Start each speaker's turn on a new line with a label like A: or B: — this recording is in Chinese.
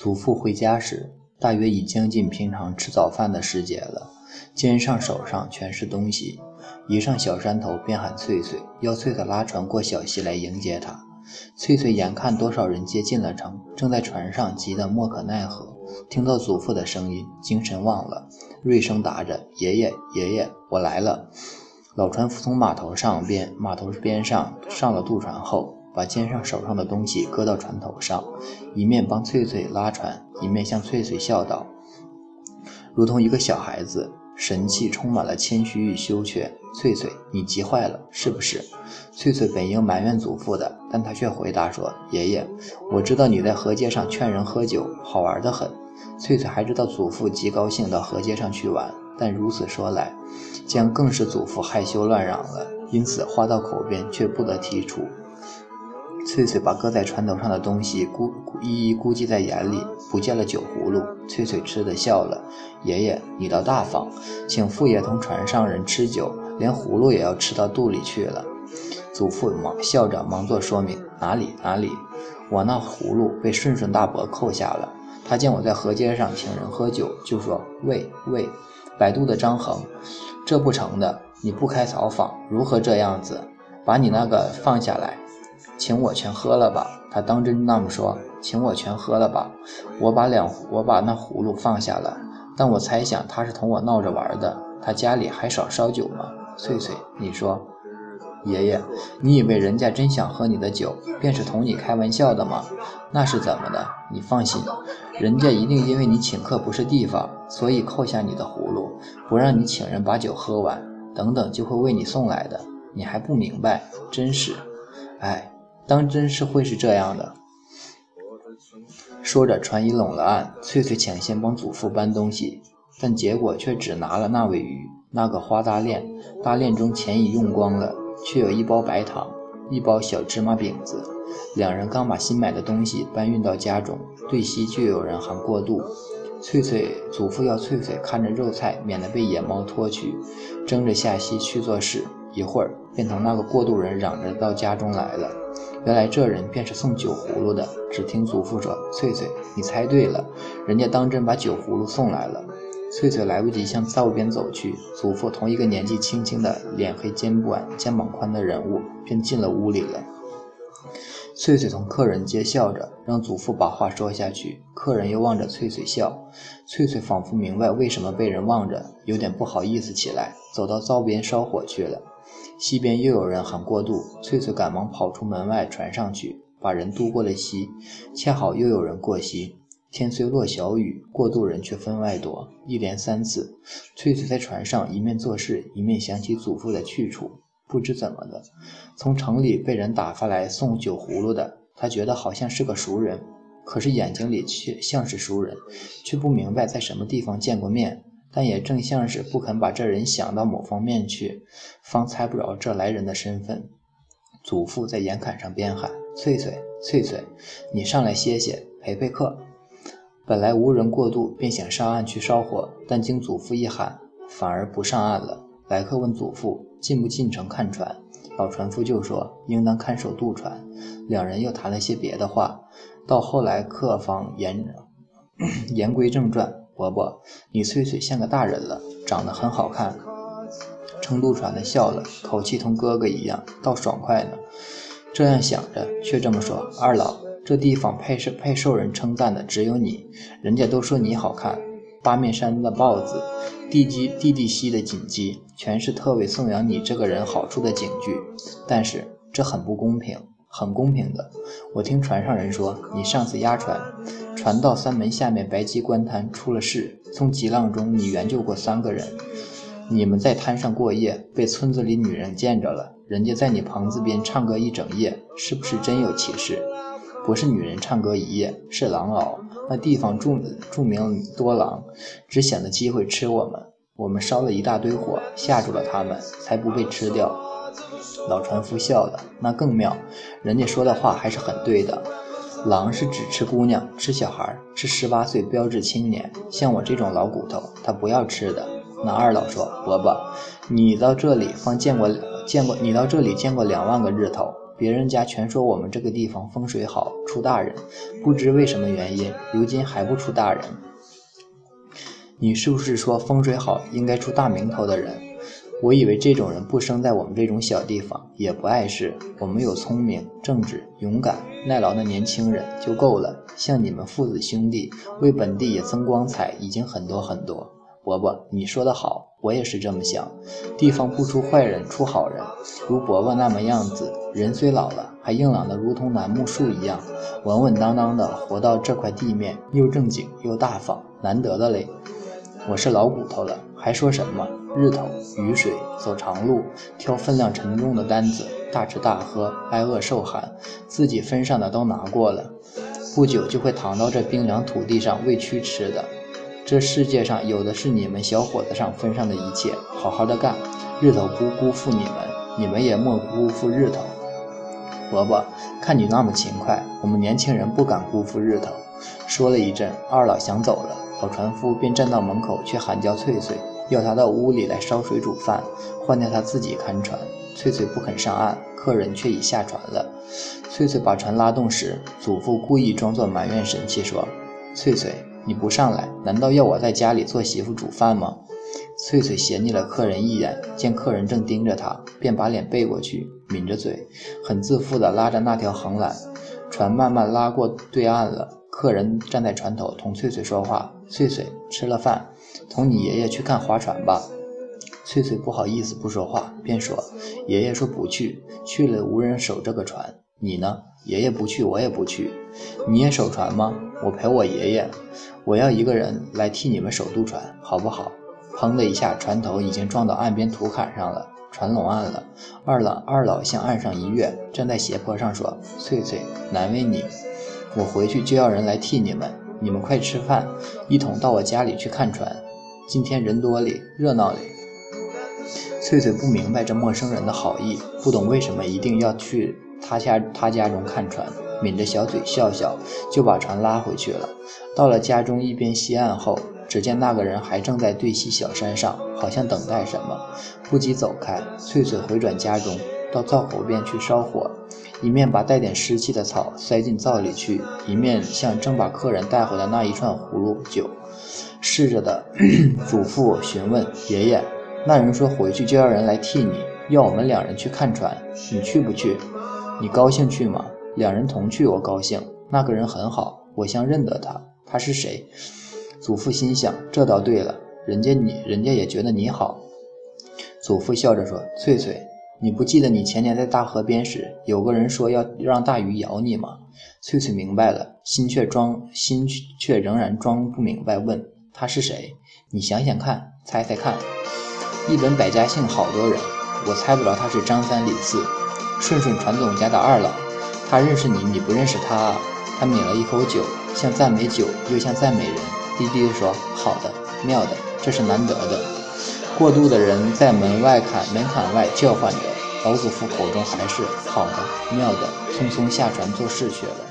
A: 祖父回家时，大约已将近平常吃早饭的时节了，肩上手上全是东西。一上小山头，便喊翠翠，要翠翠拉船过小溪来迎接他。翠翠眼看多少人接近了城，正在船上急得莫可奈何。听到祖父的声音，精神旺了，锐声答着：“爷爷，爷爷，我来了。”老船夫从码头上边码头边上上了渡船后，把肩上手上的东西搁到船头上，一面帮翠翠拉船，一面向翠翠笑道：“如同一个小孩子，神气充满了谦虚与羞怯。”翠翠，你急坏了是不是？翠翠本应埋怨祖父的，但她却回答说：“爷爷，我知道你在河街上劝人喝酒，好玩的很。”翠翠还知道祖父极高兴到河街上去玩，但如此说来，将更使祖父害羞乱嚷了，因此话到口边却不得提出。翠翠把搁在船头上的东西估一一估计在眼里，不见了酒葫芦。翠翠吃的笑了：“爷爷，你倒大方，请父爷同船上人吃酒，连葫芦也要吃到肚里去了。”祖父忙笑着忙做说明：“哪里哪里，我那葫芦被顺顺大伯扣下了。他见我在河街上请人喝酒，就说：‘喂喂，摆渡的张衡，这不成的，你不开草坊，如何这样子？把你那个放下来。’”请我全喝了吧，他当真那么说。请我全喝了吧，我把两我把那葫芦放下了。但我猜想他是同我闹着玩的。他家里还少烧酒吗？翠翠，你说，爷爷，你以为人家真想喝你的酒，便是同你开玩笑的吗？那是怎么的？你放心，人家一定因为你请客不是地方，所以扣下你的葫芦，不让你请人把酒喝完，等等就会为你送来的。你还不明白？真是，哎。当真是会是这样的。说着，船已拢了岸，翠翠抢先帮祖父搬东西，但结果却只拿了那尾鱼、那个花大链，大链中钱已用光了，却有一包白糖、一包小芝麻饼子。两人刚把新买的东西搬运到家中，对西就有人喊过渡。翠翠祖父要翠翠看着肉菜，免得被野猫拖去，争着下溪去做事。一会儿，便同那个过渡人嚷着到家中来了。原来这人便是送酒葫芦的。只听祖父说：“翠翠，你猜对了，人家当真把酒葫芦送来了。”翠翠来不及向灶边走去，祖父同一个年纪轻轻的、脸黑肩短、肩膀宽的人物便进了屋里了。翠翠同客人接笑着，让祖父把话说下去。客人又望着翠翠笑，翠翠仿佛明白为什么被人望着，有点不好意思起来，走到灶边烧火去了。西边又有人喊过渡，翠翠赶忙跑出门外船上去，把人渡过了溪。恰好又有人过溪，天虽落小雨，过渡人却分外多。一连三次，翠翠在船上一面做事，一面想起祖父的去处。不知怎么的，从城里被人打发来送酒葫芦的，她觉得好像是个熟人，可是眼睛里却像是熟人，却不明白在什么地方见过面。但也正像是不肯把这人想到某方面去，方猜不着这来人的身份。祖父在岩坎上边喊：“翠翠，翠翠，你上来歇歇，陪陪客。”本来无人过渡，便想上岸去烧火，但经祖父一喊，反而不上岸了。来客问祖父进不进城看船，老船夫就说应当看守渡船。两人又谈了些别的话，到后来客方言 言归正传。伯伯，你翠翠像个大人了，长得很好看。撑渡船的笑了，口气同哥哥一样，倒爽快呢。这样想着，却这么说：“二老，这地方配受配受人称赞的只有你，人家都说你好看。八面山的豹子，地基地地西的锦鸡，全是特为颂扬你这个人好处的警句。但是这很不公平，很公平的。我听船上人说，你上次押船。”船到三门下面白鸡关滩出了事，从急浪中你援救过三个人。你们在滩上过夜，被村子里女人见着了，人家在你棚子边唱歌一整夜，是不是真有其事？不是女人唱歌一夜，是狼嗷。那地方著著名多狼，只想着机会吃我们。我们烧了一大堆火，吓住了他们，才不被吃掉。老船夫笑了，那更妙，人家说的话还是很对的。狼是只吃姑娘、吃小孩、吃十八岁标志青年，像我这种老骨头，他不要吃的。那二老说：“伯伯，你到这里方见过见过，你到这里见过两万个日头，别人家全说我们这个地方风水好，出大人，不知为什么原因，如今还不出大人。你是不是说风水好应该出大名头的人？我以为这种人不生在我们这种小地方，也不碍事。我们有聪明、正直、勇敢、耐劳的年轻人就够了。像你们父子兄弟，为本地也增光彩，已经很多很多。伯伯，你说的好，我也是这么想。地方不出坏人，出好人。如伯伯那么样子，人虽老了，还硬朗的如同楠木树一样，稳稳当当的活到这块地面，又正经又大方，难得的嘞。我是老骨头了，还说什么日头、雨水、走长路、挑分量沉重的单子、大吃大喝、挨饿受寒，自己分上的都拿过了，不久就会躺到这冰凉土地上喂蛆吃的。这世界上有的是你们小伙子上分上的一切，好好的干，日头不辜负你们，你们也莫辜负日头。伯伯，看你那么勤快，我们年轻人不敢辜负日头。说了一阵，二老想走了。老船夫便站到门口去喊叫翠翠，要他到屋里来烧水煮饭，换掉他自己看船。翠翠不肯上岸，客人却已下船了。翠翠把船拉动时，祖父故意装作埋怨神气说：“翠翠，你不上来，难道要我在家里做媳妇煮饭吗？”翠翠斜睨了客人一眼，见客人正盯着她，便把脸背过去，抿着嘴，很自负地拉着那条横缆。船慢慢拉过对岸了。客人站在船头同翠翠说话：“翠翠吃了饭，同你爷爷去看划船吧。”翠翠不好意思不说话，便说：“爷爷说不去，去了无人守这个船。你呢？爷爷不去，我也不去。你也守船吗？我陪我爷爷。我要一个人来替你们守渡船，好不好？”砰的一下，船头已经撞到岸边土坎上了，船拢岸了。二老二老向岸上一跃，站在斜坡上说：“翠翠，难为你。”我回去就要人来替你们，你们快吃饭，一同到我家里去看船。今天人多哩，热闹哩。翠翠不明白这陌生人的好意，不懂为什么一定要去他家他家中看船，抿着小嘴笑笑，就把船拉回去了。到了家中一边西岸后，只见那个人还正在对西小山上，好像等待什么，不急走开。翠翠回转家中，到灶口边去烧火。一面把带点湿气的草塞进灶里去，一面向正把客人带回的那一串葫芦酒试着的祖父询问爷爷：“那人说回去就要人来替你，要我们两人去看船，你去不去？你高兴去吗？两人同去，我高兴。那个人很好，我像认得他。他是谁？”祖父心想：“这倒对了，人家你，人家也觉得你好。”祖父笑着说：“翠翠。”你不记得你前年在大河边时，有个人说要让大鱼咬你吗？翠翠明白了，心却装心却仍然装不明白，问他是谁？你想想看，猜猜看。一本百家姓好多人，我猜不着他是张三李四。顺顺船总家的二老，他认识你，你不认识他啊。他抿了一口酒，像赞美酒，又像赞美人，低低地说：“好的，妙的，这是难得的。”过渡的人在门外坎门槛外叫唤着。老祖父口中还是好的、妙的，匆匆下船做事去了。